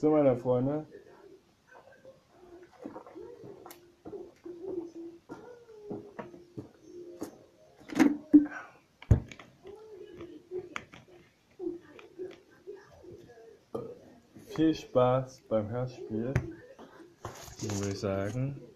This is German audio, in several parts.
So, meine Freunde. Viel Spaß beim Hörspiel, würde ich sagen.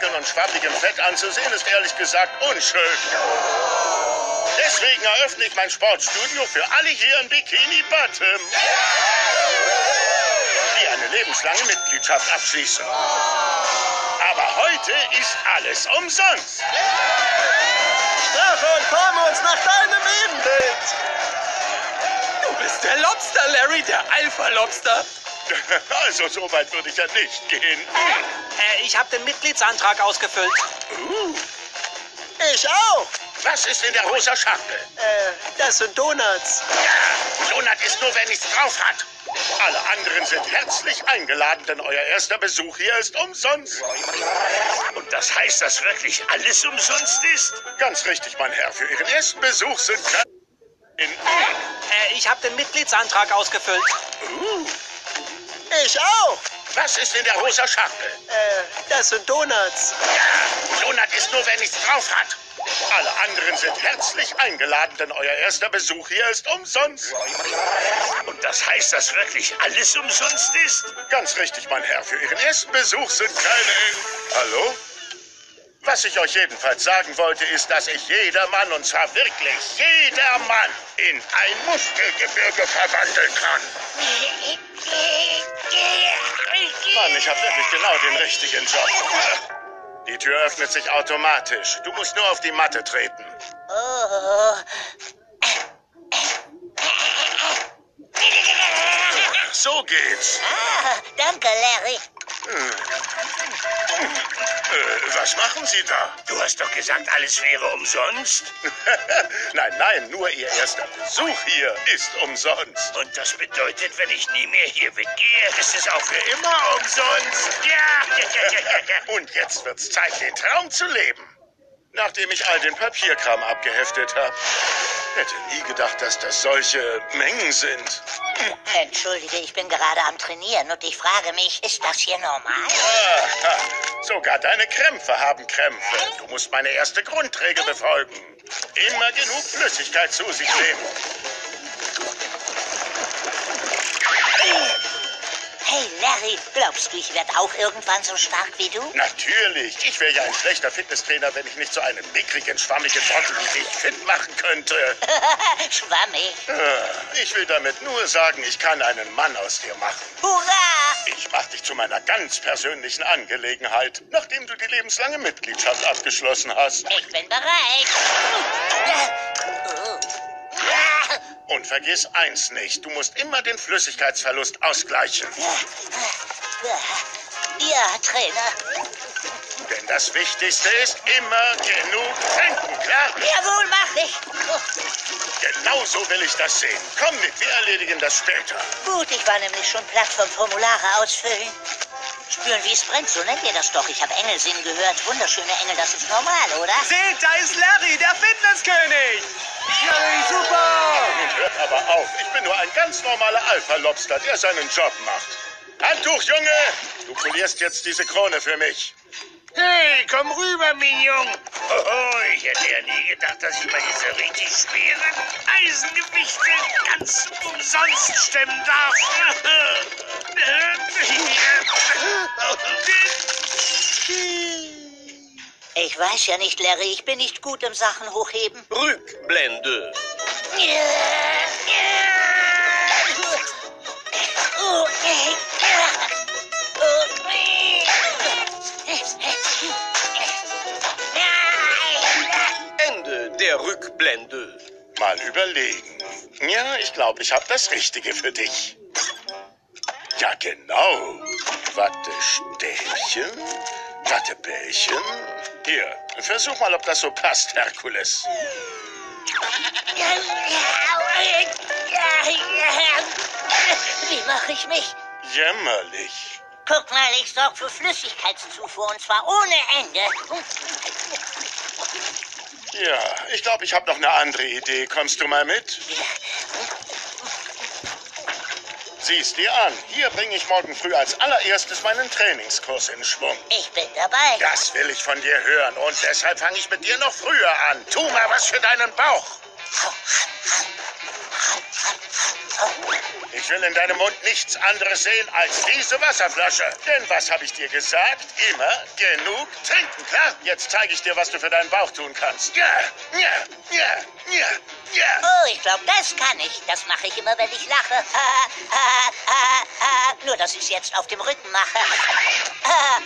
Muskeln und schwabbigem Fett anzusehen, ist ehrlich gesagt unschön. Deswegen eröffne ich mein Sportstudio für alle hier in Bikini Bottom. Die eine lebenslange Mitgliedschaft abschließen. Aber heute ist alles umsonst. Strafe und forme uns nach deinem Ebenbild. Du bist der Lobster, Larry, der Alpha-Lobster. Also so weit würde ich ja nicht gehen. Äh, ich habe den Mitgliedsantrag ausgefüllt. Ich auch. Was ist in der rosa Schachtel? Äh, das sind Donuts. Ja, Donut ist nur, wer nichts drauf hat. Alle anderen sind herzlich eingeladen, denn euer erster Besuch hier ist umsonst. Und das heißt, dass wirklich alles umsonst ist? Ganz richtig, mein Herr. Für Ihren ersten Besuch sind... In Äh, ich habe den Mitgliedsantrag ausgefüllt. Ich auch. Was ist in der rosa Schachtel? Äh, das sind Donuts. Ja, Donut ist nur, wer nichts drauf hat. Alle anderen sind herzlich eingeladen, denn euer erster Besuch hier ist umsonst. Und das heißt, dass wirklich alles umsonst ist? Ganz richtig, mein Herr. Für Ihren ersten Besuch sind keine... Hallo? Was ich euch jedenfalls sagen wollte, ist, dass ich jedermann, und zwar wirklich jedermann, in ein Muskelgebirge verwandeln kann. Mann, ich habe wirklich genau den richtigen Job. Die Tür öffnet sich automatisch. Du musst nur auf die Matte treten. Oh. So geht's. Ah, danke, Larry. Äh, was machen Sie da? Du hast doch gesagt, alles wäre umsonst. nein, nein, nur Ihr erster Besuch hier ist umsonst. Und das bedeutet, wenn ich nie mehr hier weggehe, ist es auch für immer umsonst. Ja. Und jetzt wird's Zeit, den Traum zu leben. Nachdem ich all den Papierkram abgeheftet habe. Hätte nie gedacht, dass das solche Mengen sind. Entschuldige, ich bin gerade am Trainieren und ich frage mich, ist das hier normal? Aha, sogar deine Krämpfe haben Krämpfe. Du musst meine erste Grundregel befolgen. Immer genug Flüssigkeit zu sich nehmen. Hey, Larry, glaubst du, ich werde auch irgendwann so stark wie du? Natürlich. Ich wäre ja ein schlechter Fitnesstrainer, wenn ich nicht so einen mickrigen, schwammigen Trottel wie dich fit machen könnte. Schwammig. Ah, Ich will damit nur sagen, ich kann einen Mann aus dir machen. Hurra! Ich mach dich zu meiner ganz persönlichen Angelegenheit, nachdem du die lebenslange Mitgliedschaft abgeschlossen hast. Ich bin bereit. Und vergiss eins nicht, du musst immer den Flüssigkeitsverlust ausgleichen. Ja, Trainer. Denn das Wichtigste ist immer genug trinken, klar? Jawohl, mach ich. Genau so will ich das sehen. Komm mit, wir erledigen das später. Gut, ich war nämlich schon platt vom Formulare ausfüllen. Spüren, wie es brennt, so nennt ihr das doch. Ich habe Engelsinn gehört. Wunderschöne Engel, das ist normal, oder? Seht, da ist Larry, der Fitnesskönig. Hört aber auf. Ich bin nur ein ganz normaler Alpha-Lobster, der seinen Job macht. Handtuch, Junge! Du polierst jetzt diese Krone für mich. Hey, komm rüber, Mignon. Hoho, ich hätte ja nie gedacht, dass ich mal diese richtig schweren Eisengewichte ganz umsonst stemmen darf. Ich weiß ja nicht, Larry. Ich bin nicht gut im Sachen hochheben. Rückblende. Ende der Rückblende. Mal überlegen. Ja, ich glaube, ich habe das Richtige für dich. Ja, genau. Wattestäbchen, Wattebällchen. Hier, versuch mal, ob das so passt, Herkules. Wie mache ich mich? Jämmerlich. Guck mal, ich sorge für Flüssigkeitszufuhr und zwar ohne Ende. Ja, ich glaube, ich habe noch eine andere Idee. Kommst du mal mit? Sieh's dir an. Hier bringe ich morgen früh als allererstes meinen Trainingskurs in Schwung. Ich bin dabei. Das will ich von dir hören und deshalb fange ich mit dir noch früher an. Tu mal was für deinen Bauch. Ich will in deinem Mund nichts anderes sehen als diese Wasserflasche. Denn was habe ich dir gesagt? Immer genug trinken, klar? Jetzt zeige ich dir, was du für deinen Bauch tun kannst. Ja, ja, ja, ja, ja. Oh, ich glaube, das kann ich. Das mache ich immer, wenn ich lache. Ha, ha, ha. Nur, dass ich es jetzt auf dem Rücken mache.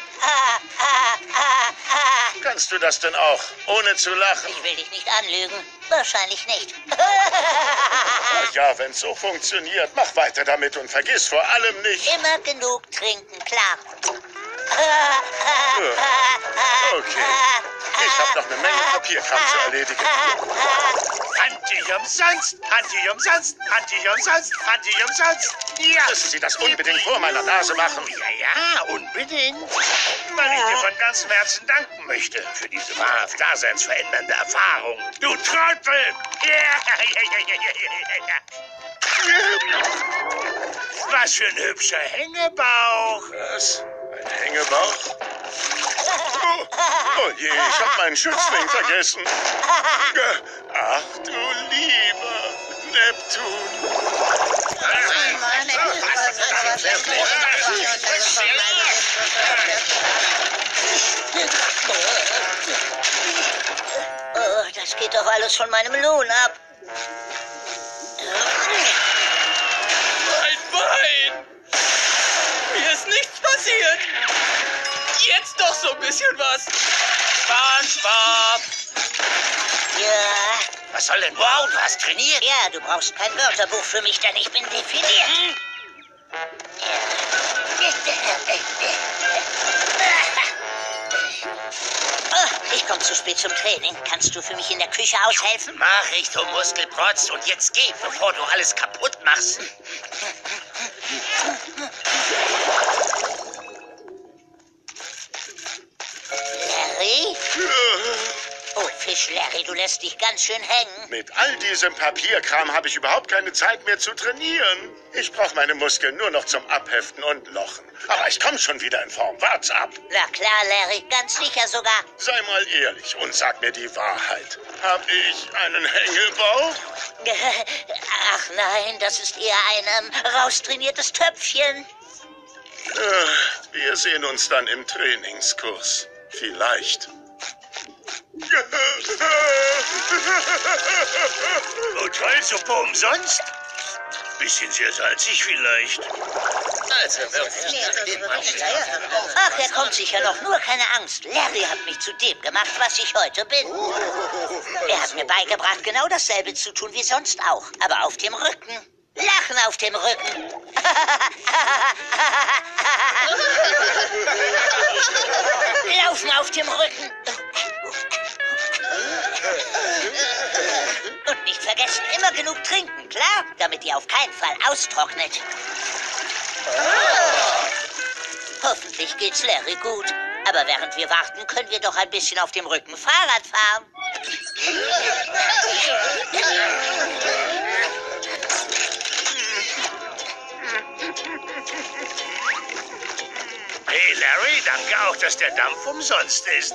Kannst du das denn auch, ohne zu lachen? Ich will dich nicht anlügen. Wahrscheinlich nicht. Ja, wenn's so funktioniert, mach weiter damit und vergiss vor allem nicht. Immer genug trinken, klar. Okay. Ich habe noch eine Menge Papierkram zu erledigen. Anti umsonst, Anti umsonst, Anti umsonst, Anti umsonst. Ja, Müssen Sie das unbedingt vor meiner Nase machen? ja, ja, unbedingt. Weil ich dir von ganzem Herzen danken möchte für diese wahrhaft daseinsverändernde Erfahrung. Du Trottel! Ja, ja, ja, ja, ja, ja. Was für ein hübscher Hängebauch. Was? Hängebauch? Oh, oh je, ich habe meinen Schützling vergessen. Ach du lieber Neptun. Oh, das geht doch alles von meinem Lohn ab. So ein bisschen was. SpongeBob! Ja, Was soll denn? Wow, du hast trainiert. ja, du brauchst kein Wörterbuch für mich, denn ich bin definiert. Oh, ich komme zu spät zum Training. Kannst du für mich in der Küche aushelfen? Mach ich, du Muskelprotz. Und jetzt geh, bevor du alles kaputt machst. Fisch, Larry, du lässt dich ganz schön hängen. Mit all diesem Papierkram habe ich überhaupt keine Zeit mehr zu trainieren. Ich brauche meine Muskeln nur noch zum Abheften und Lochen. Aber ich komme schon wieder in Form. Wart's ab. Na klar, Larry, ganz sicher sogar. Sei mal ehrlich und sag mir die Wahrheit. Hab ich einen Hängebauch? Ach nein, das ist eher ein ähm, raustrainiertes Töpfchen. Äh, Wir sehen uns dann im Trainingskurs. Vielleicht. Und Trollsuppe umsonst? Bisschen sehr salzig vielleicht. Also wirklich, Ach, er kommt sicher noch. Nur keine Angst. Larry hat mich zu dem gemacht, was ich heute bin. Er hat mir beigebracht, genau dasselbe zu tun wie sonst auch. Aber auf dem Rücken. Lachen auf dem Rücken. Laufen auf dem Rücken. Nicht vergessen, immer genug trinken, klar? Damit ihr auf keinen Fall austrocknet. Hoffentlich geht's Larry gut. Aber während wir warten, können wir doch ein bisschen auf dem Rücken Fahrrad fahren. Hey Larry, danke auch, dass der Dampf umsonst ist.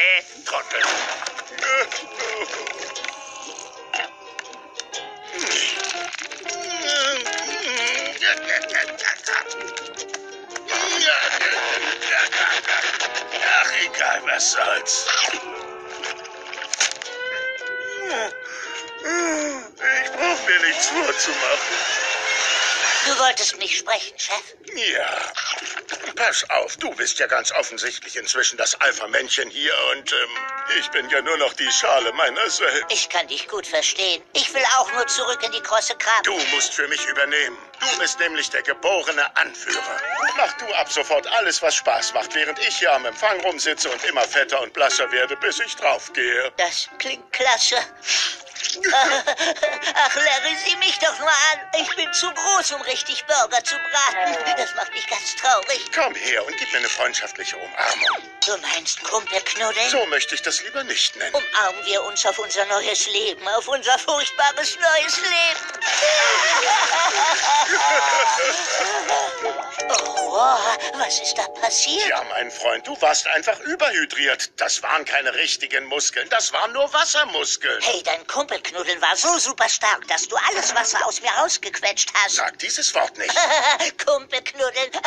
Trottel. Ach, egal, was soll's. Ich brauch mir nichts vorzumachen. Du wolltest mich sprechen, Chef. Ja. Pass auf, du bist ja ganz offensichtlich inzwischen das Alpha-Männchen hier und ähm, ich bin ja nur noch die Schale meiner selbst. Ich kann dich gut verstehen. Ich will auch nur zurück in die krosse Krabbe. Du musst für mich übernehmen. Du bist nämlich der geborene Anführer. Mach du ab sofort alles, was Spaß macht, während ich hier am Empfang rumsitze und immer fetter und blasser werde, bis ich draufgehe. Das klingt klasse. Ach, Larry, sieh mich doch mal an. Ich bin zu groß, um richtig Burger zu braten. Das macht mich ganz traurig. Komm her und gib mir eine freundschaftliche Umarmung. Du meinst Kumpelknuddeln? So möchte ich das lieber nicht nennen. Umarmen wir uns auf unser neues Leben, auf unser furchtbares neues Leben. Oh, was ist da passiert? Ja, mein Freund, du warst einfach überhydriert. Das waren keine richtigen Muskeln, das waren nur Wassermuskeln. Hey, dein Kumpelknuddeln war so super stark, dass du alles Wasser aus mir rausgequetscht hast. Sag dieses Wort nicht. Kumpelknuddeln.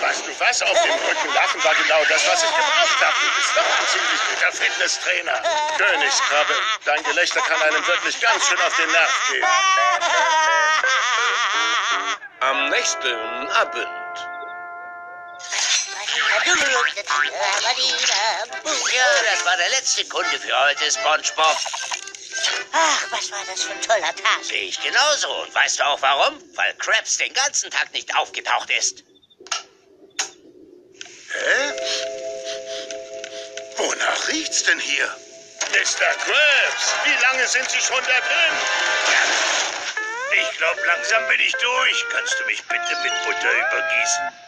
Weißt du was? Auf dem Rücken lachen war genau das, was ich gebraucht habe. Du bist doch ein ziemlich guter Fitnesstrainer. Königskrabbe, dein Gelächter kann einem wirklich ganz schön auf den Nerv gehen. Am nächsten Abend. Ja, das war der letzte Kunde für heute, SpongeBob. Ach, was war das für ein toller Tag. Sehe ich genauso. Und weißt du auch warum? Weil Krabs den ganzen Tag nicht aufgetaucht ist. Hä? Wonach riecht's denn hier? Mr. Krabs, wie lange sind Sie schon da drin? Ich glaube, langsam bin ich durch. Kannst du mich bitte mit Butter übergießen?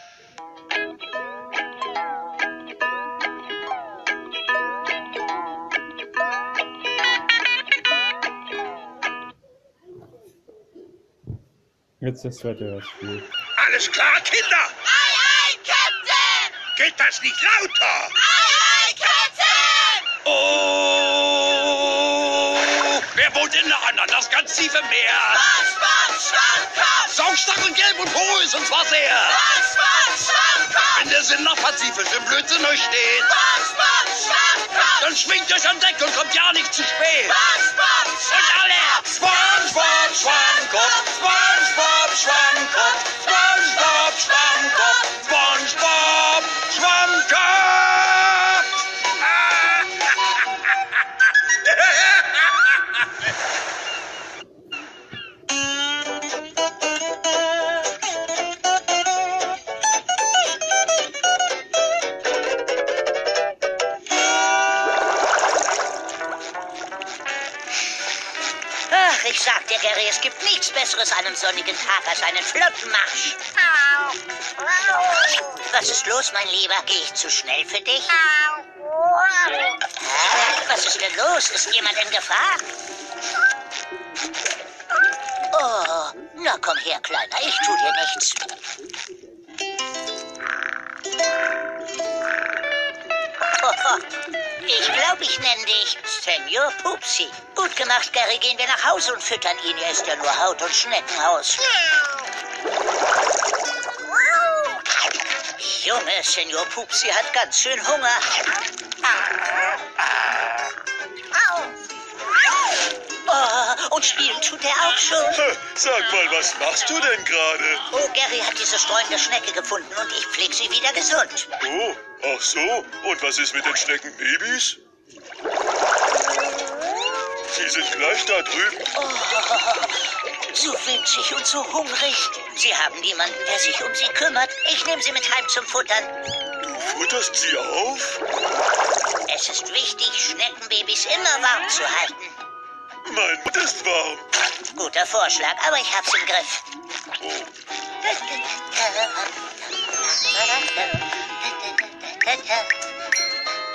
Jetzt das zweite Hörspiel. Alles klar, Kinder? Ei, ei, Captain! Geht das nicht lauter? Ei, ei, Captain! Oh! Wer wohnt in der Ananas ganz tief im Meer? SpongeBob Schwammkopf! Saugstacheln gelb und porös und zwar sehr. SpongeBob Schwammkopf! Wenn der Sinn nach Pazifisch im Blödsinn euch steht, SpongeBob Schwammkopf! dann schwingt euch an Deck und kommt ja nicht zu spät. SpongeBob Und alle! SpongeBob Schwammkopf, SpongeBob Schwammkopf, SpongeBob Ach, ich sag dir, Gary, es gibt nichts Besseres an einem sonnigen Tag als einen flotten Marsch. Was ist los, mein Lieber? Gehe ich zu schnell für dich? Was ist denn los? Ist jemand in Gefahr? Oh, na komm her, Kleiner, ich tu dir nichts. Ich glaube, ich nenne dich Senior Pupsi. Gut gemacht, Gary. Gehen wir nach Hause und füttern ihn. Er ist ja nur Haut- und Schneckenhaus. Junge, Senor Pupsi hat ganz schön Hunger. Oh, und spielen tut er auch schon. Sag mal, was machst du denn gerade? Oh, Gary hat diese streunende Schnecke gefunden und ich pfleg sie wieder gesund. Oh, ach so. Und was ist mit den Schneckenbabys? Sie sind gleich da drüben. So winzig und so hungrig. Sie haben niemanden, der sich um sie kümmert. Ich nehme sie mit heim zum Futtern. Du futterst sie auf? Es ist wichtig, Schneckenbabys immer warm zu halten. Mein Mund ist warm. Guter Vorschlag, aber ich hab's im Griff.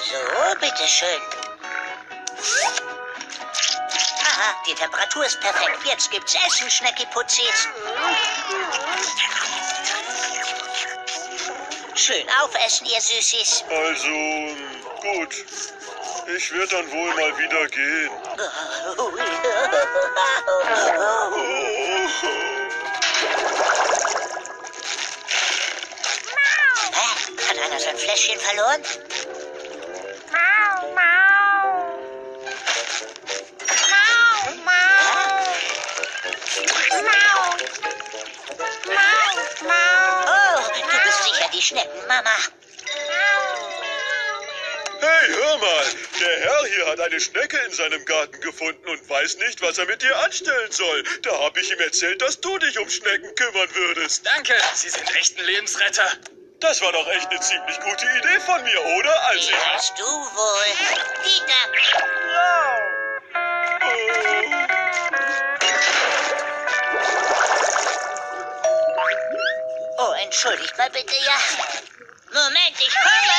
So, bitteschön. Aha, die Temperatur ist perfekt. Jetzt gibt's Essen, Schneckiputzis. Schön aufessen, ihr Süßis. Also, gut. Ich werde dann wohl mal wieder gehen. Hä? Hat einer sein Fläschchen verloren? Die Schneckenmama. Hey, hör mal. Der Herr hier hat eine Schnecke in seinem Garten gefunden und weiß nicht, was er mit dir anstellen soll. Da habe ich ihm erzählt, dass du dich um Schnecken kümmern würdest. Danke, Sie sind echt ein Lebensretter. Das war doch echt eine ziemlich gute Idee von mir, oder? Als Wie ich... heißt du wohl? Dieter. Oh, entschuldigt mal bitte, ja. Moment, ich komme.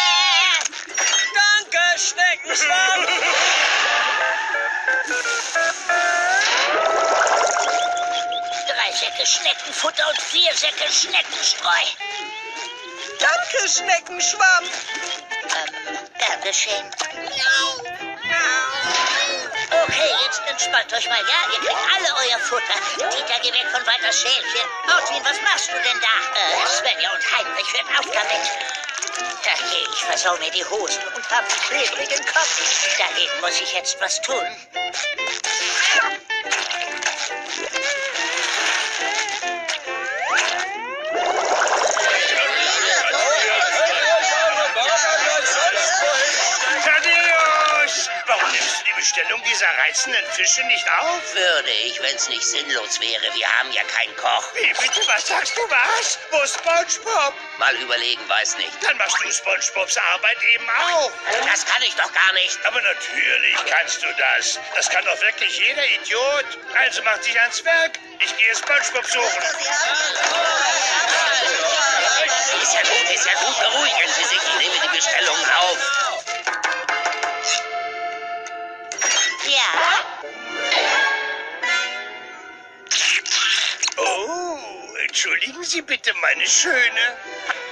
Danke, Schneckenschwamm. Drei Säcke Schneckenfutter und vier Säcke Schneckenstreu. Danke, Schneckenschwamm. Ähm, gern geschehen. Okay, jetzt entspannt euch mal, ja? Ihr kriegt alle euer Futter. Dieter, geh weg von weiter Schälchen. Ortwin, was machst du denn da? Äh, Svenja und Heinrich, hört auf damit. Okay, ich versau mir die Hosen und hab einen klebrigen Kopf. Dagegen muss ich jetzt was tun. Bestellung dieser reizenden Fische nicht auf? Würde ich, wenn's nicht sinnlos wäre. Wir haben ja keinen Koch. Wie bitte, was sagst du was? Wo ist Spongebob? Mal überlegen, weiß nicht. Dann machst du Spongebobs Arbeit eben auch. Das kann ich doch gar nicht. Aber natürlich kannst du das. Das kann doch wirklich jeder Idiot. Also mach dich ans Werk. Ich gehe Spongebob suchen. Ist ja gut, ist ja gut. Beruhigen Sie sich. Ich nehme die Bestellung auf. Entschuldigen Sie bitte, meine Schöne.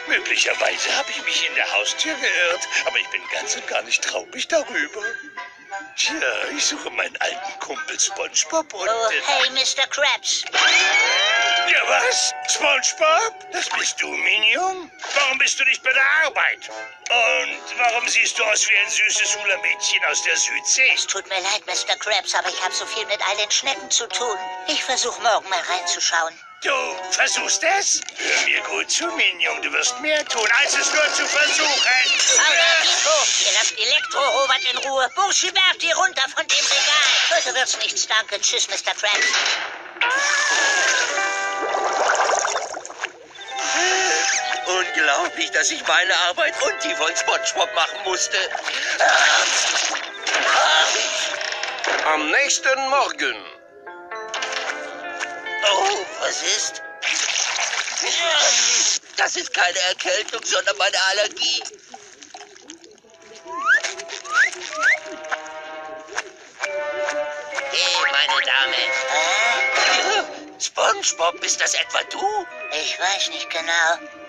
Möglicherweise habe ich mich in der Haustür geirrt, aber ich bin ganz und gar nicht traurig darüber. Tja, ich suche meinen alten Kumpel SpongeBob und... Oh, äh, hey, Mr. Krabs. Ja, was? SpongeBob? Das bist du, Minium? Warum bist du nicht bei der Arbeit? Und warum siehst du aus wie ein süßes Hula-Mädchen aus der Südsee? Es tut mir leid, Mr. Krabs, aber ich habe so viel mit all den Schnecken zu tun. Ich versuche morgen mal reinzuschauen. Du versuchst es? Hör mir gut zu, Minium. Du wirst mehr tun, als es nur zu versuchen. Aurelito, ihr lasst Elektro-Robert in Ruhe. Burschi, werft die runter von dem Regal. Heute wird's nichts, danke. Tschüss, Mr. Krabs. Unglaublich, dass ich meine Arbeit und die von SpongeBob machen musste. Am nächsten Morgen. Oh, was ist? Das ist keine Erkältung, sondern meine Allergie. Hey, meine Dame. SpongeBob, bist das etwa du? Ich weiß nicht genau.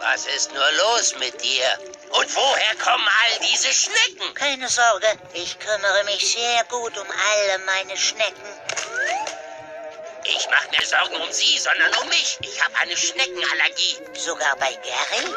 Was ist nur los mit dir? Und woher kommen all diese Schnecken? Keine Sorge, ich kümmere mich sehr gut um alle meine Schnecken. Ich mache mir Sorgen um Sie, sondern um mich. Ich habe eine Schneckenallergie. Sogar bei Gary?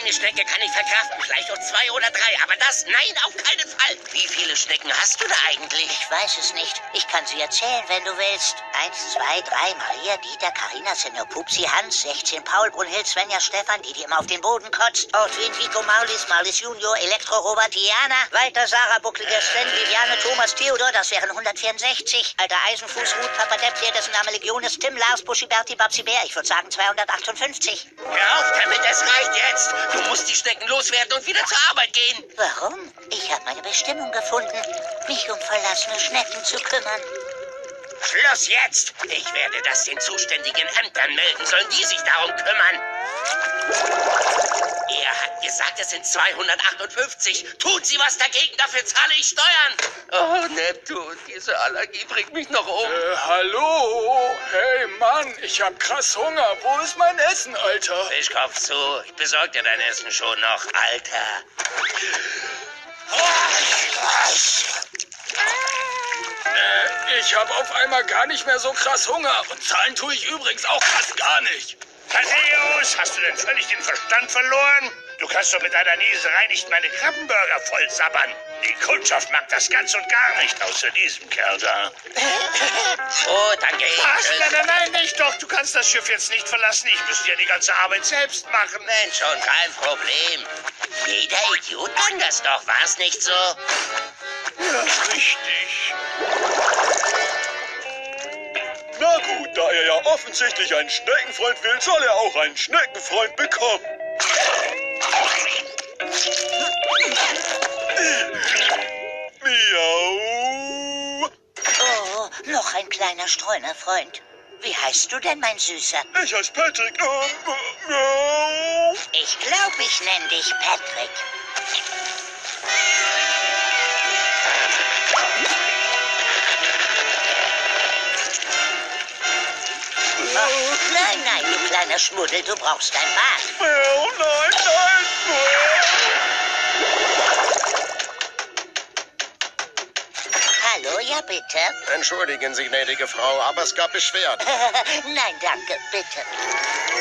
Eine Schnecke kann ich verkraften, vielleicht auch zwei oder drei, aber das, nein, auf keinen Fall. Wie viele Schnecken hast du da eigentlich? Ich weiß es nicht. Ich kann sie erzählen, wenn du willst. Eins, zwei, drei, Maria, Dieter, Karina, Senior Pupsi, Hans, 16, Paul, Brunhild, Svenja, Stefan, die, die immer auf den Boden kotzt, Ortwin, Vico, Maulis, Maulis Junior, Elektro, Robert, Diana, Walter, Sarah, Buckliger, Sven, Viviane, Thomas, Theodor, das wären 164. Alter Eisenfuß, Ruth, Papa Depp, der dessen Name Legion ist, Tim, Lars, Buschi, Berti, Babsi, Bär, ich würde sagen 258. Hör auf damit, es reicht jetzt. Du musst die Schnecken loswerden und wieder zur Arbeit gehen. Warum? Ich habe meine Bestimmung gefunden, mich um verlassene Schnecken zu kümmern. Schluss jetzt. Ich werde das den zuständigen Ämtern melden. Sollen die sich darum kümmern? Er hat gesagt, es sind 258. Tun Sie was dagegen, dafür zahle ich Steuern. Oh, Neptun, diese Allergie bringt mich noch um. Äh, hallo? Hey, Mann, ich hab krass Hunger. Wo ist mein Essen, Alter? Fischkopf zu. Ich besorge dir dein Essen schon noch, Alter. Äh, ich hab auf einmal gar nicht mehr so krass Hunger. Und zahlen tue ich übrigens auch fast gar nicht. Thaddeus, hast du denn völlig den Verstand verloren? Du kannst doch mit deiner Nieserei nicht meine Krabbenburger vollsabbern. Die Kundschaft mag das ganz und gar nicht, außer diesem Kerl da. Oh, danke. Was? Nein, nein, nein, nicht doch. Du kannst das Schiff jetzt nicht verlassen. Ich müsste ja die ganze Arbeit selbst machen. Mensch, schon kein Problem. Jeder Idiot kann das doch, war's nicht so? Ja, richtig. Na gut, da er ja offensichtlich einen Schneckenfreund will, soll er auch einen Schneckenfreund bekommen. Miau. Oh, noch ein kleiner Streunerfreund. Wie heißt du denn, mein Süßer? Ich heiße Patrick. Ähm, äh, miau. Ich glaube, ich nenne dich Patrick. Nein, nein, du kleiner Schmuddel, du brauchst ein Bad. Miau, nein, nein. Hallo, ja bitte. Entschuldigen Sie, gnädige Frau, aber es gab Beschwerden. nein, danke, bitte.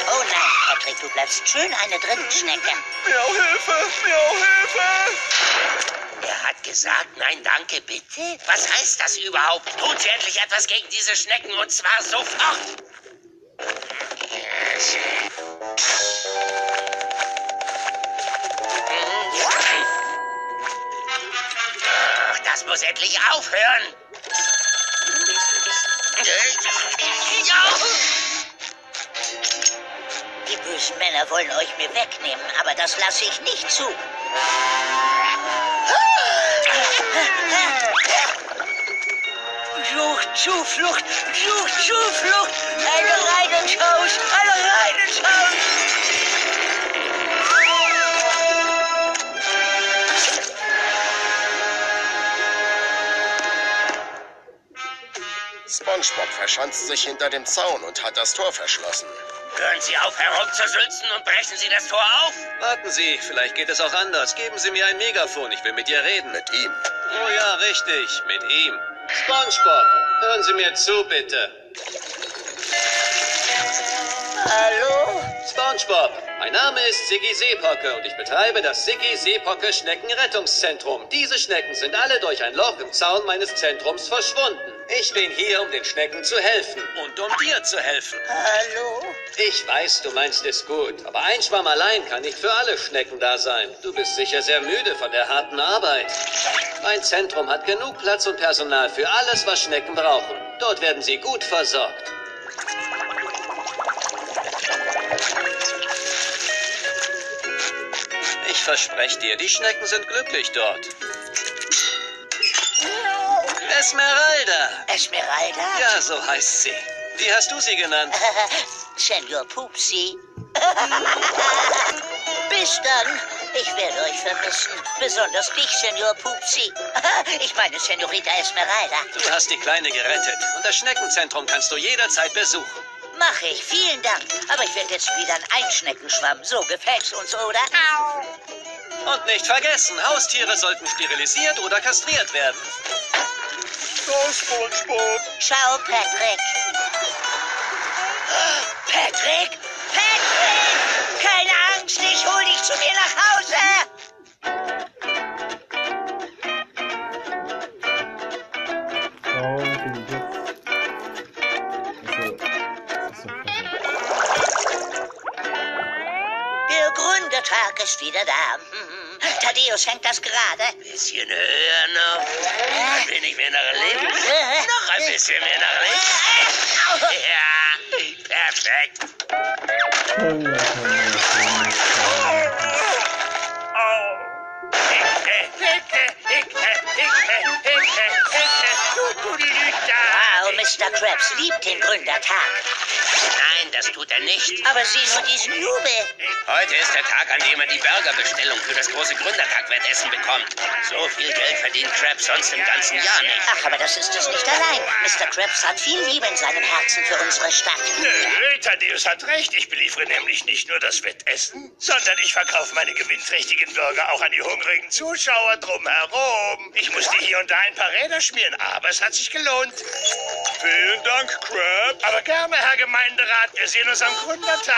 Oh nein, Patrick, du bleibst schön eine drin, Schnecke. Miau, Hilfe, miau, Hilfe. Er hat gesagt, nein, danke, bitte. Was heißt das überhaupt? Tun Sie endlich etwas gegen diese Schnecken und zwar sofort. Das muss endlich aufhören. Die bösen Männer wollen euch mir wegnehmen, aber das lasse ich nicht zu. Sucht Zuflucht, sucht Zuflucht. Alle rein ins Haus, alle rein ins Haus. SpongeBob verschanzt sich hinter dem Zaun und hat das Tor verschlossen. Hören Sie auf herumzusülzen und brechen Sie das Tor auf. Warten Sie, vielleicht geht es auch anders. Geben Sie mir ein Megafon, ich will mit ihr reden. Mit ihm. Oh ja, richtig, mit ihm. SpongeBob, hören Sie mir zu, bitte. Hallo? SpongeBob, mein Name ist Siggi Seepocke und ich betreibe das Siggi Seepocke Schneckenrettungszentrum. Diese Schnecken sind alle durch ein Loch im Zaun meines Zentrums verschwunden. Ich bin hier, um den Schnecken zu helfen und um dir zu helfen. Hallo? Ich weiß, du meinst es gut, aber ein Schwamm allein kann nicht für alle Schnecken da sein. Du bist sicher sehr müde von der harten Arbeit. Mein Zentrum hat genug Platz und Personal für alles, was Schnecken brauchen. Dort werden sie gut versorgt. Ich verspreche dir, die Schnecken sind glücklich dort. Esmeralda. Esmeralda? Ja, so heißt sie. Wie hast du sie genannt? Senor Pupsi. Bis dann. Ich werde euch vermissen. Besonders dich, Senor Pupsi. Ich meine, Senorita Esmeralda. Du hast die Kleine gerettet und das Schneckenzentrum kannst du jederzeit besuchen. Mache ich. Vielen Dank. Aber ich werde jetzt wieder ein Einschneckenschwamm. So gefällt's uns, oder? Und nicht vergessen, Haustiere sollten sterilisiert oder kastriert werden. Raus, SpongeBob. Ciao, Patrick. Patrick? Patrick! Keine Angst, ich hol dich zu mir nach Hause. Also. Der Gründertag ist wieder da. Thaddeus hängt das gerade. Bisschen höher noch. Ein wenig mehr nach links. Noch ein bisschen mehr nach links. Ja, perfekt. Wow, Mr. Krabs liebt den Gründertag. Nein, das tut er nicht. Aber sieh nur diesen Jubel. Heute ist der Tag, an dem er die Burgerbestellung für das große Gründertag-Wettessen bekommt. So viel Geld verdient Krabs sonst im ganzen Jahr nicht. Ach, aber das ist es nicht allein. Mr. Krabs hat viel Liebe in seinem Herzen für unsere Stadt. Nö, Thaddeus hat recht. Ich beliefere nämlich nicht nur das Wettessen, sondern ich verkaufe meine gewinnträchtigen Burger auch an die hungrigen Zuschauer drumherum. Ich musste hier und da ein paar Räder schmieren, aber es hat sich gelohnt. Vielen Dank, Crab. Aber gerne, Herr Gemeinderat. Wir sehen uns am Gründertag.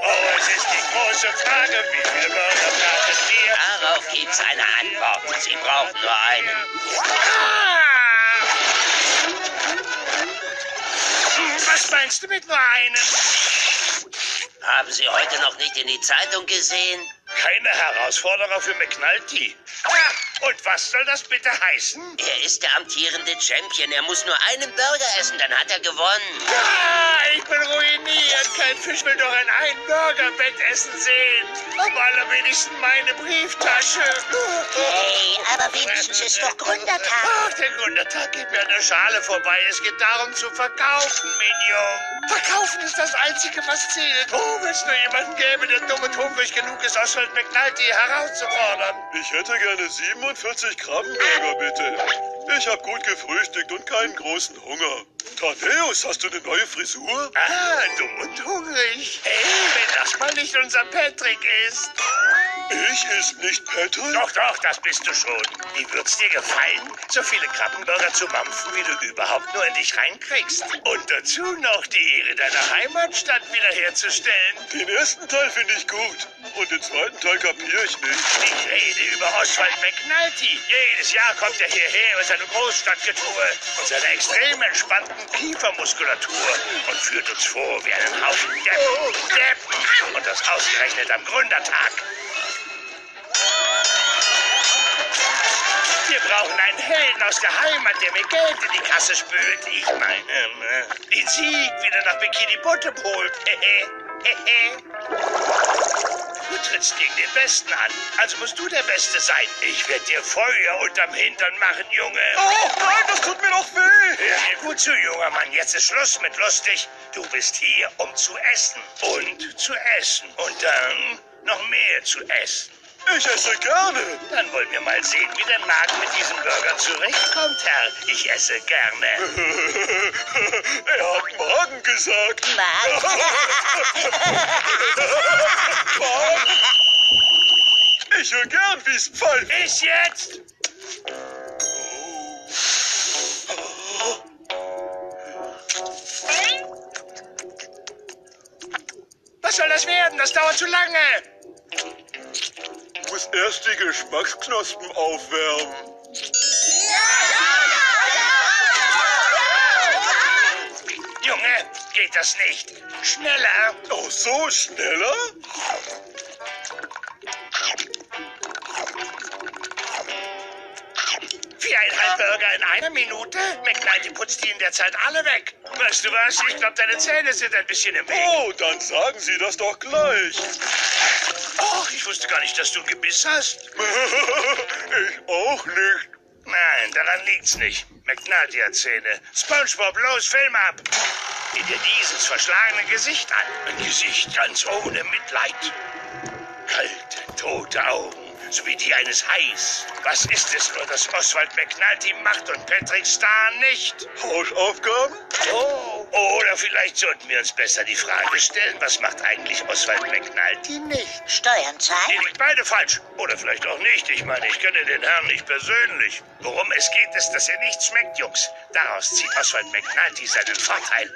Oh, es ist die große Frage, wie viele Burger braten wir? Darauf gibt's eine Antwort. Sie brauchen nur einen. Ah! Hm, Was meinst du mit nur einem? Haben Sie heute noch nicht in die Zeitung gesehen? Keine Herausforderer für McNulty. Ah, und was soll das bitte heißen? Er ist der amtierende Champion. Er muss nur einen Burger essen, dann hat er gewonnen. Ah, ich bin ruiniert. Kein Fisch will doch ein Ein-Burger-Wettessen sehen. Am allerwenigsten meine Brieftasche. Hey, aber wenigstens ist doch Gründertag. Ach, der Gründertag geht mir an der Schale vorbei. Es geht darum zu verkaufen, Minion. Verkaufen ist das Einzige, was zählt. Oh, wenn es nur jemanden gäbe, der dumm und hungrig genug ist, Oswald McNulty herauszufordern. Ich hätte gerne 47 Krabbenburger, bitte. Ich habe gut gefrühstückt und keinen großen Hunger. Thaddeus, hast du eine neue Frisur? Ah, dumm und hungrig. Hey, wenn das mal nicht unser Patrick ist. Ich ist nicht Patrick? Doch, doch, das bist du schon. Wie wird's dir gefallen, so viele Krabbenburger zu mampfen, wie du überhaupt nur in dich reinkriegst? Und dazu noch die Ehre deiner Heimatstadt wiederherzustellen. Den ersten Teil finde ich gut. Und den zweiten Teil kapiere ich nicht. Ich rede über Oswald McNulty. Jedes Jahr kommt er hierher mit seinem Großstadtgetue und seiner extrem entspannten Kiefermuskulatur und führt uns vor wie einen Haufen Deppen und Deppen. Und das ausgerechnet am Gründertag. Wir brauchen einen Helden aus der Heimat, der mir Geld in die Kasse spült. Ich meine, äh, den Sieg wieder nach Bikini Bottom holt. Du trittst gegen den Besten an, also musst du der Beste sein. Ich werde dir Feuer unterm Hintern machen, Junge. Oh, nein, das tut mir doch weh. Hör mir gut zu, junger Mann. Jetzt ist Schluss mit lustig. Du bist hier, um zu essen. Und zu essen. Und dann noch mehr zu essen. Ich esse gerne. Dann wollen wir mal sehen, wie dein Magen mit diesem Burger zurechtkommt, Herr. Ich esse gerne. er hat Magen gesagt. Ich höre gern, wie's pfeift. Bis jetzt. Was soll das werden? Das dauert zu lange. Muss erst die Geschmacksknospen aufwärmen. Junge, geht das nicht. Schneller. Oh, so schneller? Viereinhalb Burger in einer Minute? McNulty putzt die in der Zeit alle weg. Weißt du was? Ich glaube, deine Zähne sind ein bisschen im Weg. Oh, dann sagen Sie das doch gleich. Och, ich wusste gar nicht, dass du ein Gebiss hast. ich auch nicht. Nein, daran liegt's nicht. McNulty hat Zähne. SpongeBob, los, Film ab. Sieh dir dieses verschlagene Gesicht an. Ein Gesicht ganz ohne Mitleid. Kalte, tote Augen. Sowie die eines Hais. Was ist es nur, dass Oswald McNulty macht und Patrick Star nicht? Hausaufgaben? Oh, oder vielleicht sollten wir uns besser die Frage stellen, was macht eigentlich Oswald McNulty nicht? Steuern Ihr zahlen? liegt beide falsch. Oder vielleicht auch nicht. Ich meine, ich kenne den Herrn nicht persönlich. Worum es geht, ist, dass er nichts schmeckt, Jungs. Daraus zieht Oswald McNulty seinen Vorteil.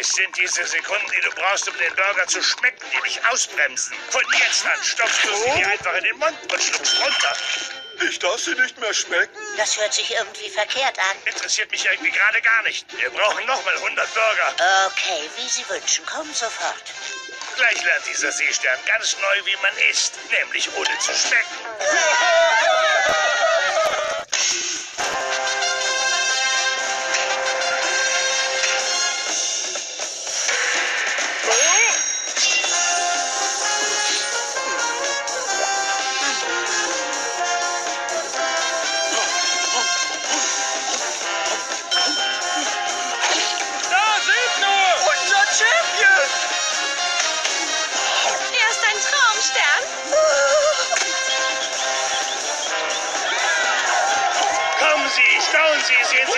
Es sind diese Sekunden, die du brauchst, um den Burger zu schmecken, die dich ausbremsen. Von jetzt an stopfst du sie dir einfach in den Mund und schluckst runter. Ich darf sie nicht mehr schmecken? Das hört sich irgendwie verkehrt an. Interessiert mich irgendwie gerade gar nicht. Wir brauchen nochmal 100 Burger. Okay, wie Sie wünschen, kommen sofort. Gleich lernt dieser Seestern ganz neu, wie man isst. Nämlich ohne zu schmecken.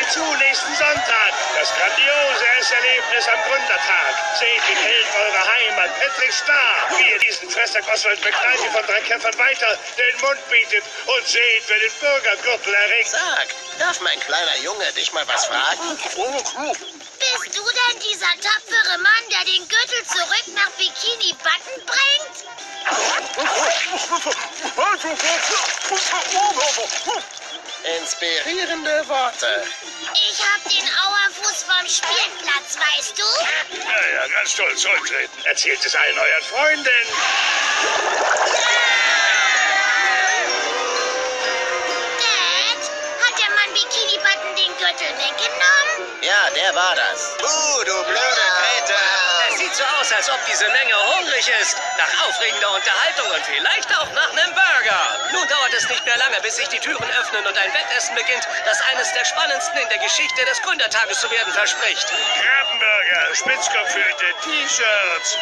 Sie, zu nächsten Sonntag. Das grandiose Esserlebnis am Gründertag. Seht den Helden eurer Heimat, Patrick Starr, wie er diesen Fressack Oswald McNulty von drei Kämpfern weiter den Mund bietet. Und seht, wer den Bürgergürtel erregt. Sag, darf mein kleiner Junge dich mal was fragen? Bist du denn dieser tapfere Mann, der den Gürtel zurück nach Bikini Button bringt? Inspirierende Worte. Ich hab den Auerfuß vom Spielplatz, weißt du? Ja, ja, ganz toll zurücktreten. Erzählt es allen euren Freunden. Dad, hat der Mann Bikini Button den Gürtel weggenommen? Ja, der war das. Uh, du blöde Grete. Sieht so aus, als ob diese Menge hungrig ist. Nach aufregender Unterhaltung und vielleicht auch nach einem Burger. Nun dauert es nicht mehr lange, bis sich die Türen öffnen und ein Wettessen beginnt, das eines der spannendsten in der Geschichte des Gründertages zu werden verspricht. Krabbenburger, Spitzkopfhüte, T-Shirts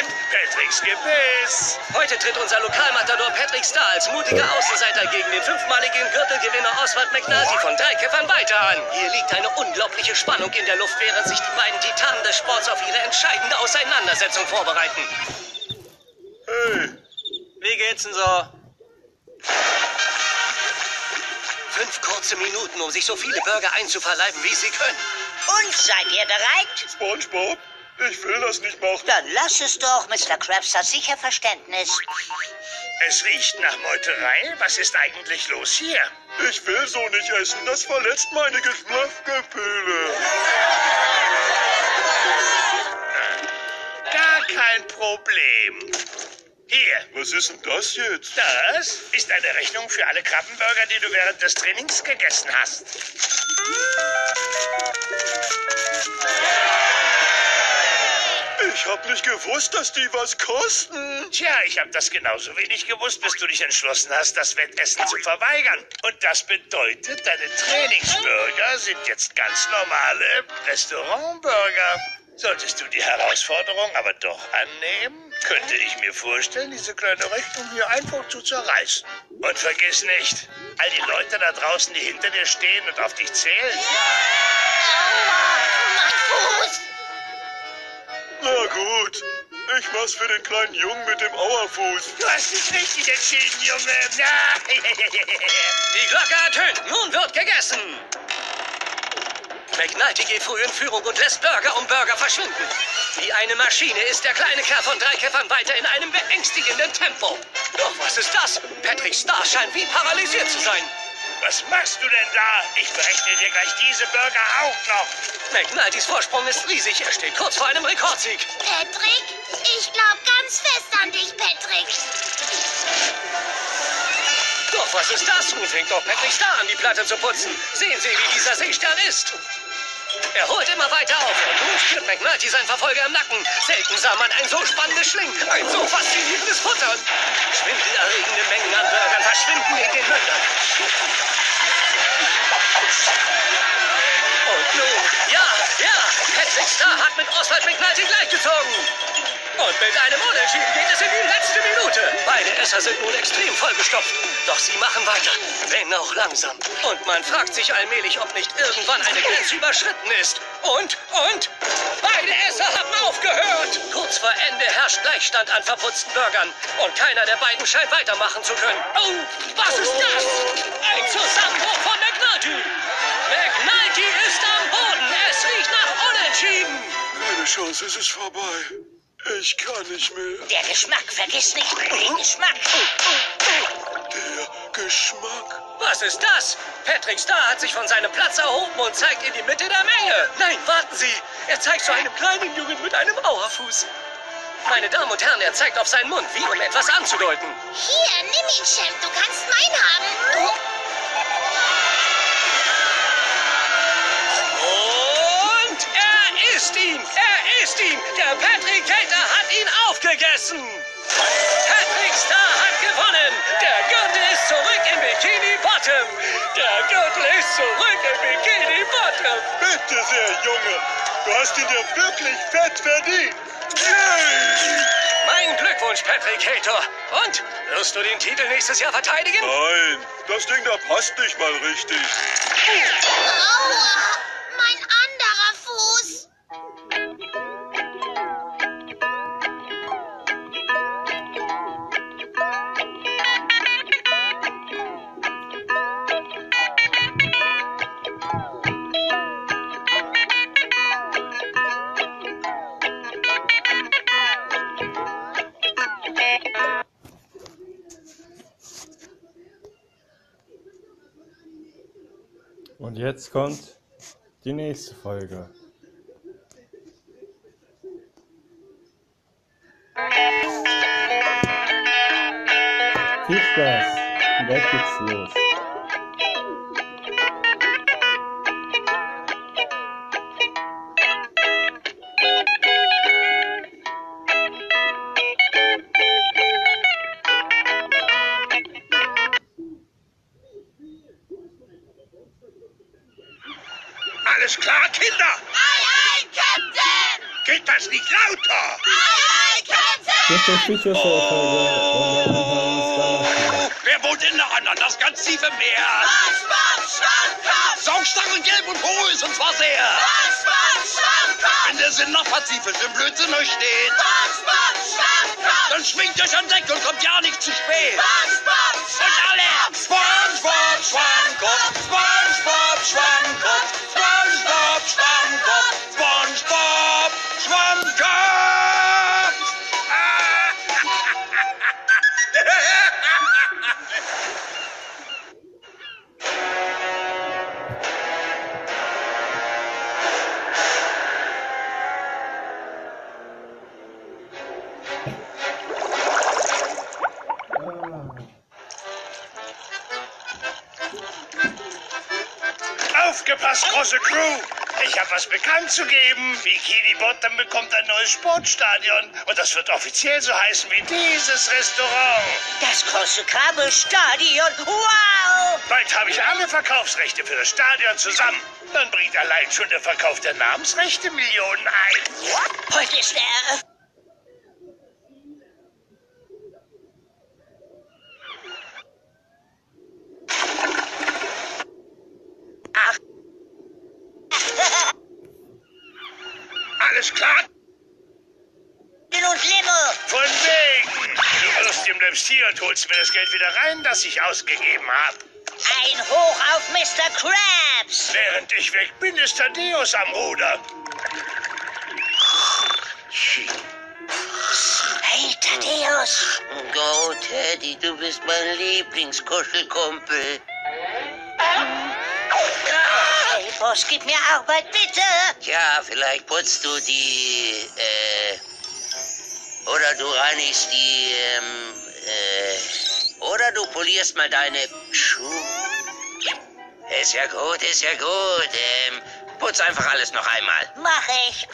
und Patricks Gebiss. Heute tritt unser Lokalmatador Patrick Starr als mutiger Außenseiter gegen den fünfmaligen Gürtelgewinner Oswald McNulty von drei Kämpfern weiter an. Hier liegt eine unglaubliche Spannung in der Luft, während sich die beiden Titanen des Sports auf ihre entscheidende Auseinandersetzung vorbereiten. Hey, Wie geht's denn so? Fünf kurze Minuten, um sich so viele Burger einzuverleiben, wie sie können. Und seid ihr bereit? SpongeBob, ich will das nicht machen. Dann lass es doch. Mr. Krabs hat sicher Verständnis. Es riecht nach Meuterei. Was ist eigentlich los hier? Ich will so nicht essen. Das verletzt meine Geschmacksgefühle. Problem. Hier, Was ist denn das jetzt? das ist eine Rechnung für alle Krabbenburger, die du während des Trainings gegessen hast. Ich hab nicht gewusst, dass die was kosten. Tja, ich habe das genauso wenig gewusst, bis du dich entschlossen hast, das Wettessen zu verweigern. Und das bedeutet, deine Trainingsburger sind jetzt ganz normale Restaurantburger. Solltest du die Herausforderung aber doch annehmen, könnte ich mir vorstellen, diese kleine Rechnung hier einfach zu zerreißen. Und vergiss nicht, all die Leute da draußen, die hinter dir stehen und auf dich zählen. Fuß. Na gut. Ich mach's für den kleinen Jungen mit dem Auerfuß. Du hast dich richtig entschieden, Junge. Die Glocke ertönt, nun wird gegessen. McNulty geht früh in Führung und lässt Burger um Burger verschwinden. Wie eine Maschine ist der kleine Kerl von drei Kämpfern weiter in einem beängstigenden Tempo. Doch was ist das? Patrick Starr scheint wie paralysiert zu sein. Was machst du denn da? Ich berechne dir gleich diese Burger auch noch. McNultys Vorsprung ist riesig. Er steht kurz vor einem Rekordsieg. Patrick, ich glaub ganz fest an dich, Patrick. Doch was ist das? Nun fängt doch Patrick Starr an, die Platte zu putzen. Sehen Sie, wie dieser Seestern ist. Er holt immer weiter auf und nun spürt McNulty seinen Verfolger im Nacken. Selten sah man ein so spannendes Schlingen, ein so faszinierendes Futtern. Schwindelerregende Mengen an Burgern verschwinden in den Mündern. Und nun, ja, ja, Patrick Starr hat mit Oswald McNulty gleichgezogen. Und mit einem Unentschieden geht es in die letzte Minute. Beide Esser sind nun extrem vollgestopft. Doch sie machen weiter, wenn auch langsam. Und man fragt sich allmählich, ob nicht irgendwann eine Grenze überschritten ist. Und, und, beide Esser haben aufgehört. Kurz vor Ende herrscht Gleichstand an verputzten Bürgern. Und keiner der beiden scheint weitermachen zu können. Oh, was ist das? Ein Zusammenbruch von McNulty. McNulty ist am Boden. Es riecht nach Unentschieden. Keine Chance, es ist vorbei. Ich kann nicht mehr. Der Geschmack, vergiss nicht, den Geschmack. Der Geschmack. Was ist das? Patrick Star hat sich von seinem Platz erhoben und zeigt in die Mitte der Menge. Nein, warten Sie. Er zeigt zu einem kleinen Jungen mit einem Auerfuß. Meine Damen und Herren, er zeigt auf seinen Mund, wie um etwas anzudeuten. Hier, nimm ihn, Chef. Du kannst meinen haben. Und er isst ihn! Er isst ihn! Der Patrick Cater hat ihn aufgegessen! Patrick Star hat gewonnen! Der Gürtel ist zurück im Bikini Bottom! Der Gürtel ist zurück im Bikini Bottom! Bitte sehr, Junge. Du hast ihn dir wirklich fett verdient. Yay! Mein Glückwunsch, Patrick Cater! Und? Wirst du den Titel nächstes Jahr verteidigen? Nein, das Ding da passt nicht mal richtig. Aua! Jetzt kommt die nächste Folge. Viel Spaß. Gleich geht's los. Alles klar, Kinder? Ei, ei, Captain! Geht das nicht lauter? Ei, ei, Captain! Der und uns danach. Wer wohnt denn noch an? Das ganz tiefe Meer. Und gelb und porös und zwar sehr. Wenn der Sinn nach Pazifisch im Blödsinn euch steht, dann schwingt euch an Deck und kommt ja nicht zu spät. Waschbach, Und alle! SpongeBob Schwammkopf, SpongeBob Schwammkopf, SpongeBob große Crew! Ich habe was bekannt zu geben. Bikini Bottom bekommt ein neues Sportstadion. Und das wird offiziell so heißen wie dieses Restaurant. Das große Krabbelstadion. Wow! Bald habe ich alle Verkaufsrechte für das Stadion zusammen. Dann bringt allein schon der Verkauf der Namensrechte Millionen ein. Heute ist der Eröffnung. Ach. Alles klar? und Limo. Von wegen. Du wirst im bleibst hier und holst mir das Geld wieder rein, das ich ausgegeben habe. Ein Hoch auf Mr. Krabs. Während ich weg bin, ist Thaddeus am Ruder. Hey, Thaddeus. Go, Teddy, du bist mein Lieblingskuschelkumpel. Hey, Boss, gib mir Arbeit, bitte. Tja, vielleicht putzt du die, äh, oder du reinigst die, ähm, äh, oder du polierst mal deine Schuhe. Ist ja gut, ist ja gut. Ähm, putz einfach alles noch einmal. Mach ich.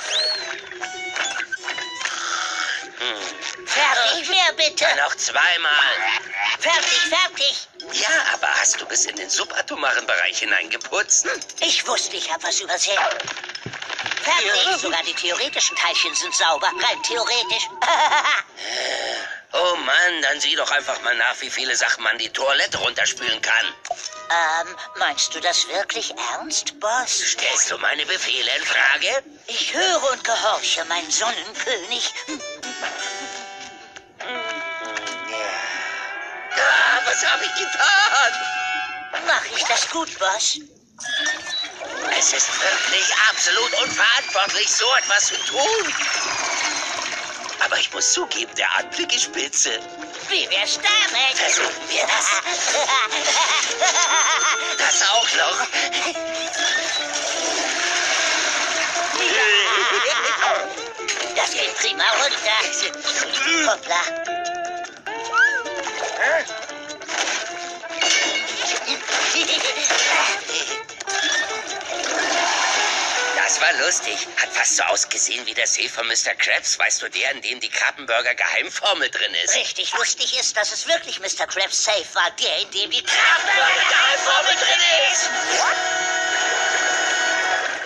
Hm. Fertig, mehr bitte. Ja, noch zweimal. Fertig, fertig. Ja, aber hast du bis in den subatomaren Bereich hineingeputzt? Ich wusste, ich habe was übersehen. Verdreht, sogar die theoretischen Teilchen sind sauber. Rein theoretisch. Oh Mann, dann sieh doch einfach mal nach, wie viele Sachen man die Toilette runterspülen kann. ähm, meinst du das wirklich ernst, Boss? Stellst du meine Befehle in Frage? Ich höre und gehorche, mein Sonnenkönig. Ah, was habe ich getan? Mach ich das gut, Boss? Es ist wirklich absolut unverantwortlich, so etwas zu tun. Aber ich muss zugeben, der Anblick ist spitze. Wie wär's damit? Versuchen wir das. Das auch noch. Das geht prima runter. Hoppla. Das war lustig. Hat fast so ausgesehen wie der Safe von Mr. Krabs. Weißt du, der, in dem die Krabbenburger Geheimformel drin ist? Richtig lustig ist, dass es wirklich Mr. Krabs Safe war, der, in dem die Krabbenburger Geheimformel drin ist.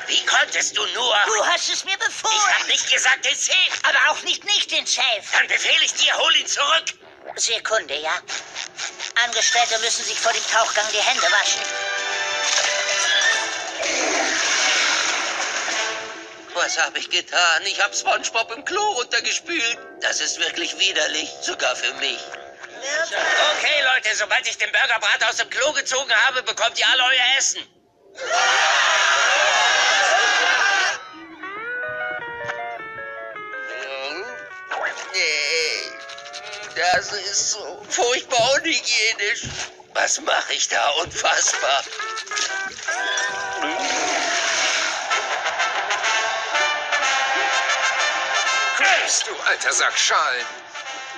Wie konntest du nur? Du hast es mir befohlen. Ich hab nicht gesagt den Safe. Aber auch nicht nicht den Safe. Dann befehle ich dir, hol ihn zurück. Sekunde, ja. Angestellte müssen sich vor dem Tauchgang die Hände waschen. Was habe ich getan? Ich habe SpongeBob im Klo runtergespült. Das ist wirklich widerlich, sogar für mich. Okay, Leute, sobald ich den Burgerbrat aus dem Klo gezogen habe, bekommt ihr alle euer Essen. Nee, das ist so furchtbar unhygienisch. Was mache ich da? Unfassbar. Chris, du alter Sack Schalen.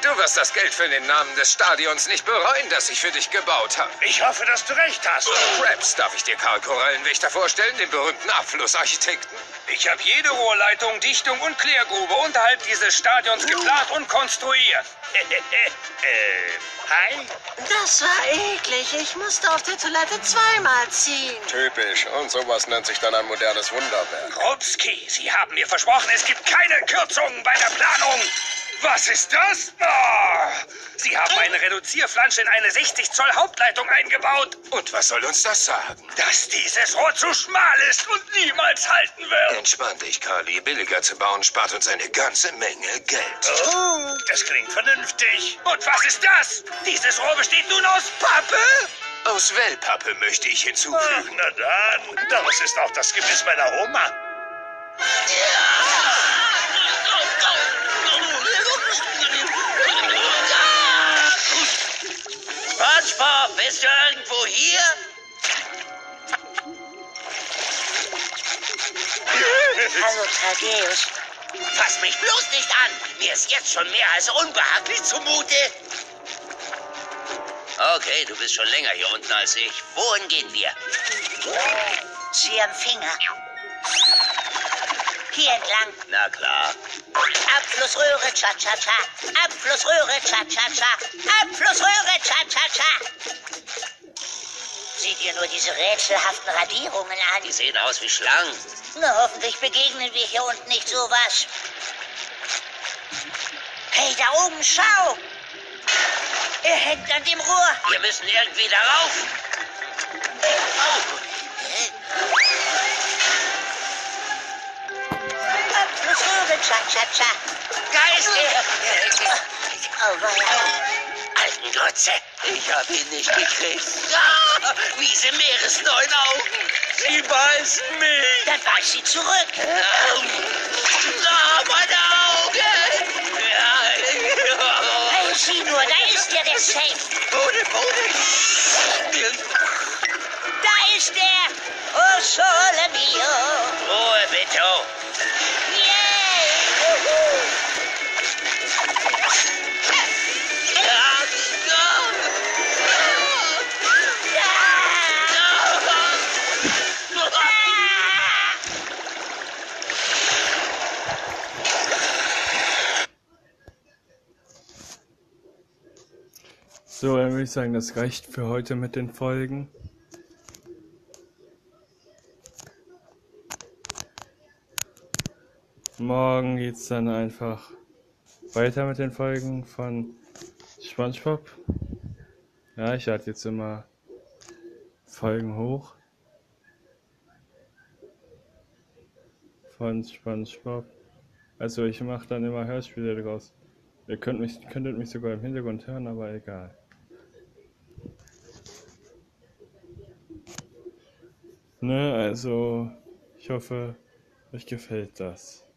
Du wirst das Geld für den Namen des Stadions nicht bereuen, das ich für dich gebaut habe. Ich hoffe, dass du recht hast. Krabs, darf ich dir Karl Korallenwächter vorstellen, den berühmten Abflussarchitekten? Ich habe jede Rohrleitung, Dichtung und Klärgrube unterhalb dieses Stadions geplant und konstruiert. äh, hi? Das war eklig. Ich musste auf der Toilette zweimal ziehen. Typisch. Und sowas nennt sich dann ein modernes Wunderwerk. Grubski, Sie haben mir versprochen, es gibt keine Kürzungen bei der Planung. Was ist das? Oh, Sie haben eine Reduzierflansche in eine 60 Zoll Hauptleitung eingebaut. Und was soll uns das sagen? Dass dieses Rohr zu schmal ist und niemals halten wird. Entspann dich, Carly. Billiger zu bauen spart uns eine ganze Menge Geld. Oh, das klingt vernünftig. Und was ist das? Dieses Rohr besteht nun aus Pappe? Aus Wellpappe möchte ich Ach, hinzufügen. na dann. Daraus ist auch das Gebiss meiner Oma. SpongeBob, bist du irgendwo hier? Hallo, Thaddeus. Fass mich bloß nicht an. Mir ist jetzt schon mehr als unbehaglich zumute. Okay, du bist schon länger hier unten als ich. Wohin gehen wir? Sie am Finger. Hier entlang. Na klar. Abflussröhre, cha-cha-cha. Abflussröhre, cha-cha-cha. Abflussröhre, cha-cha-cha. Sieh dir nur diese rätselhaften Radierungen an. Die sehen aus wie Schlangen. Na, hoffentlich begegnen wir hier unten nicht sowas. Hey, da oben, schau! Er hängt an dem Rohr. Wir müssen irgendwie darauf. Abflussröhre, cha-cha-cha. Da ist er. Oh, weia. Alten Grütze. Ich hab ihn nicht gekriegt. Ah, miese Meeresneun Augen. Sie beißen mich. Dann beiß sie zurück. Ah, meine Augen. Hey, sieh nur, da ist ja der Safe. Ohne, ohne. Da ist er. Oh, sole mio. Ruhe, bitte. Würde ich sagen, das reicht für heute mit den Folgen. morgen geht's dann einfach weiter mit den Folgen von SpongeBob. Ja, ich lade jetzt immer Folgen hoch von SpongeBob. Also ich mache dann immer Hörspiele draus. Ihr könnt mich, könntet mich sogar im Hintergrund hören, aber egal. Ne, also ich hoffe, euch gefällt das.